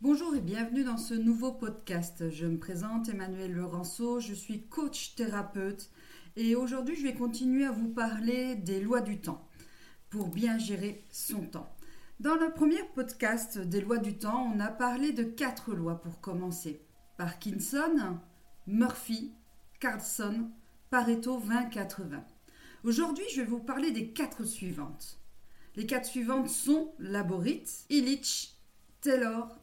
Bonjour et bienvenue dans ce nouveau podcast. Je me présente Emmanuel Laurenceau, je suis coach thérapeute et aujourd'hui je vais continuer à vous parler des lois du temps pour bien gérer son temps. Dans le premier podcast des lois du temps, on a parlé de quatre lois pour commencer. Parkinson, Murphy, Carlson, Pareto 20-80. Aujourd'hui, je vais vous parler des quatre suivantes. Les quatre suivantes sont Laborit, Illich, Taylor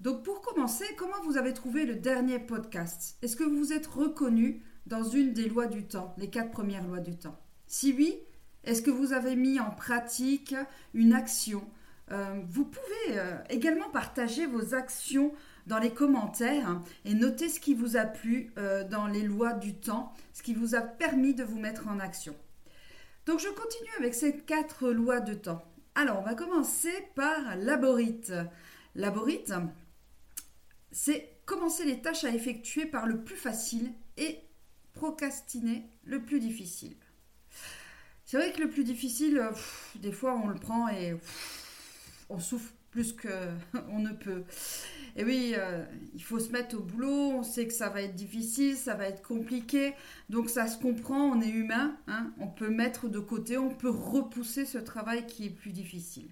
Donc pour commencer, comment vous avez trouvé le dernier podcast? Est-ce que vous vous êtes reconnu dans une des lois du temps, les quatre premières lois du temps? Si oui, est-ce que vous avez mis en pratique une action? Euh, Vous pouvez euh, également partager vos actions dans les commentaires et noter ce qui vous a plu euh, dans les lois du temps, ce qui vous a permis de vous mettre en action. Donc je continue avec ces quatre lois de temps. Alors on va commencer par laborite. Laborite, c'est commencer les tâches à effectuer par le plus facile et procrastiner le plus difficile. C'est vrai que le plus difficile, des fois on le prend et on souffre plus qu'on ne peut. Et oui, euh, il faut se mettre au boulot, on sait que ça va être difficile, ça va être compliqué, donc ça se comprend, on est humain, hein. on peut mettre de côté, on peut repousser ce travail qui est plus difficile.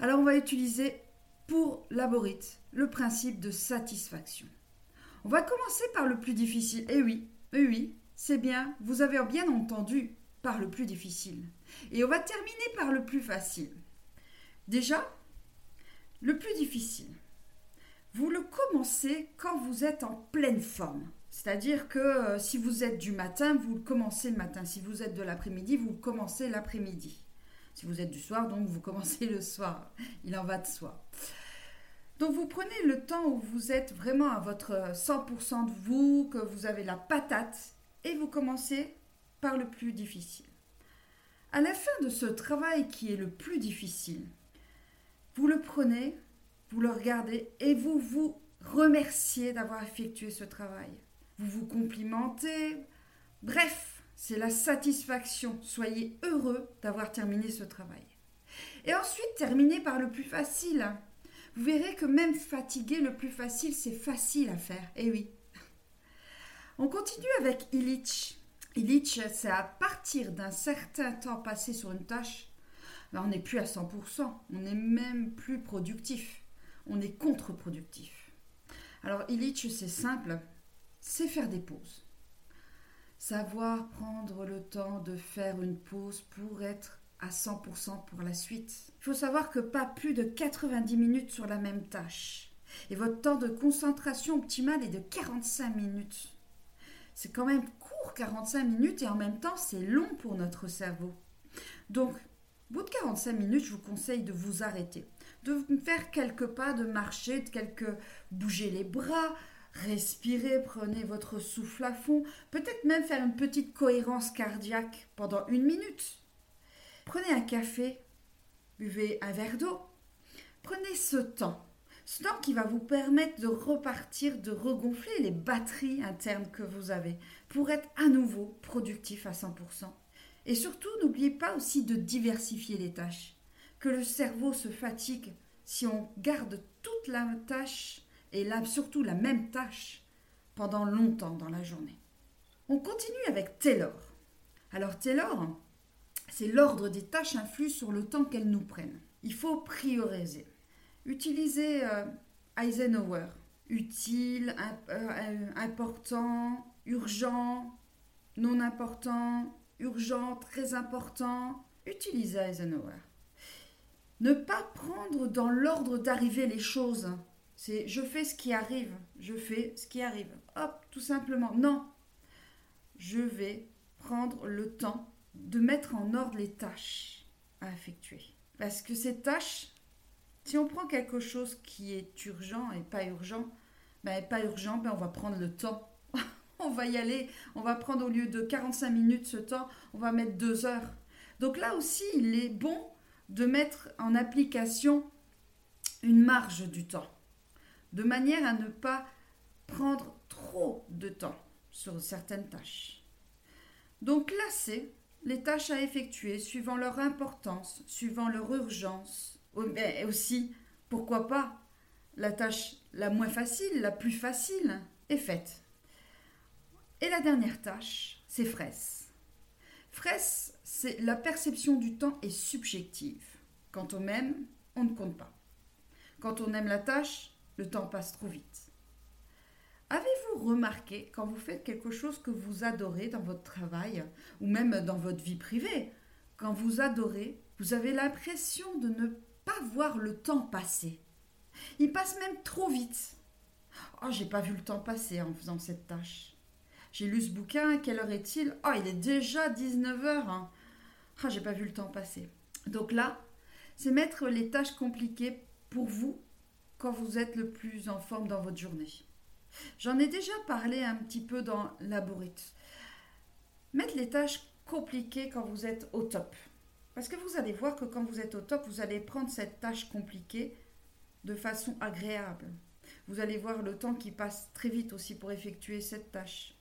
Alors on va utiliser pour Laborite le principe de satisfaction. On va commencer par le plus difficile. Et oui, oui, oui, c'est bien, vous avez bien entendu par le plus difficile. Et on va terminer par le plus facile. Déjà, le plus difficile, vous le commencez quand vous êtes en pleine forme. C'est-à-dire que euh, si vous êtes du matin, vous le commencez le matin. Si vous êtes de l'après-midi, vous le commencez l'après-midi. Si vous êtes du soir, donc vous commencez le soir. Il en va de soi. Donc vous prenez le temps où vous êtes vraiment à votre 100% de vous, que vous avez la patate, et vous commencez par le plus difficile. À la fin de ce travail qui est le plus difficile, vous le prenez, vous le regardez et vous vous remerciez d'avoir effectué ce travail. Vous vous complimentez. Bref, c'est la satisfaction. Soyez heureux d'avoir terminé ce travail. Et ensuite, terminez par le plus facile. Vous verrez que même fatigué, le plus facile, c'est facile à faire. Eh oui. On continue avec Illich. Illich, c'est à partir d'un certain temps passé sur une tâche, on n'est plus à 100%, on n'est même plus productif, on est contre-productif. Alors Illich, c'est simple, c'est faire des pauses. Savoir prendre le temps de faire une pause pour être à 100% pour la suite. Il faut savoir que pas plus de 90 minutes sur la même tâche. Et votre temps de concentration optimal est de 45 minutes. C'est quand même court 45 minutes et en même temps c'est long pour notre cerveau. Donc au bout de 45 minutes, je vous conseille de vous arrêter, de faire quelques pas, de marcher, de quelques bouger les bras, respirer, prenez votre souffle à fond, peut-être même faire une petite cohérence cardiaque pendant une minute. Prenez un café, buvez un verre d'eau. Prenez ce temps, ce temps qui va vous permettre de repartir, de regonfler les batteries internes que vous avez pour être à nouveau productif à 100%. Et surtout, n'oubliez pas aussi de diversifier les tâches. Que le cerveau se fatigue si on garde toute la tâche et surtout la même tâche pendant longtemps dans la journée. On continue avec Taylor. Alors Taylor, c'est l'ordre des tâches influe sur le temps qu'elles nous prennent. Il faut prioriser. Utilisez euh, Eisenhower. Utile, euh, important, urgent, non important, urgent, très important, utilisez Eisenhower. Ne pas prendre dans l'ordre d'arriver les choses. C'est je fais ce qui arrive, je fais ce qui arrive. Hop, tout simplement. Non. Je vais prendre le temps de mettre en ordre les tâches à effectuer. Parce que ces tâches, si on prend quelque chose qui est urgent et pas urgent, ben pas urgent, ben on va prendre le temps on va y aller, on va prendre au lieu de 45 minutes ce temps, on va mettre deux heures. Donc là aussi, il est bon de mettre en application une marge du temps, de manière à ne pas prendre trop de temps sur certaines tâches. Donc c'est les tâches à effectuer suivant leur importance, suivant leur urgence Mais aussi, pourquoi pas, la tâche la moins facile, la plus facile, est faite. Et la dernière tâche, c'est fraisse. Fraisse, c'est la perception du temps est subjective. Quand on aime, on ne compte pas. Quand on aime la tâche, le temps passe trop vite. Avez-vous remarqué quand vous faites quelque chose que vous adorez dans votre travail ou même dans votre vie privée, quand vous adorez, vous avez l'impression de ne pas voir le temps passer? Il passe même trop vite. Oh, j'ai pas vu le temps passer en faisant cette tâche. J'ai lu ce bouquin, quelle heure est-il? Oh, il est déjà 19h. Hein. Oh, j'ai pas vu le temps passer. Donc là, c'est mettre les tâches compliquées pour vous quand vous êtes le plus en forme dans votre journée. J'en ai déjà parlé un petit peu dans Laborit. Mettre les tâches compliquées quand vous êtes au top. Parce que vous allez voir que quand vous êtes au top, vous allez prendre cette tâche compliquée de façon agréable. Vous allez voir le temps qui passe très vite aussi pour effectuer cette tâche.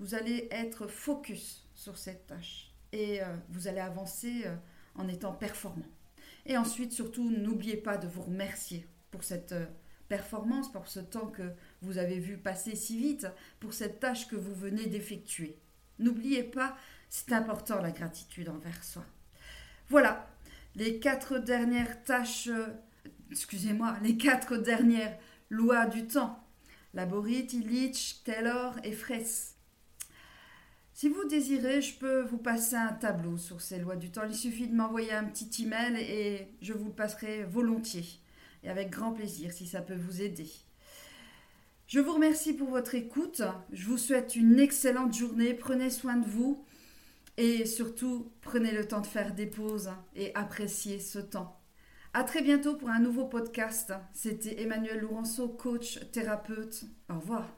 Vous allez être focus sur cette tâche et euh, vous allez avancer euh, en étant performant. Et ensuite, surtout, n'oubliez pas de vous remercier pour cette euh, performance, pour ce temps que vous avez vu passer si vite, pour cette tâche que vous venez d'effectuer. N'oubliez pas, c'est important la gratitude envers soi. Voilà, les quatre dernières tâches, excusez-moi, les quatre dernières Loi du temps. Laborit, Illich, Taylor et Fraisse. Si vous désirez, je peux vous passer un tableau sur ces lois du temps. Il suffit de m'envoyer un petit email et je vous le passerai volontiers et avec grand plaisir si ça peut vous aider. Je vous remercie pour votre écoute. Je vous souhaite une excellente journée. Prenez soin de vous et surtout prenez le temps de faire des pauses et appréciez ce temps. À très bientôt pour un nouveau podcast. C'était Emmanuel Lourenço, coach, thérapeute. Au revoir.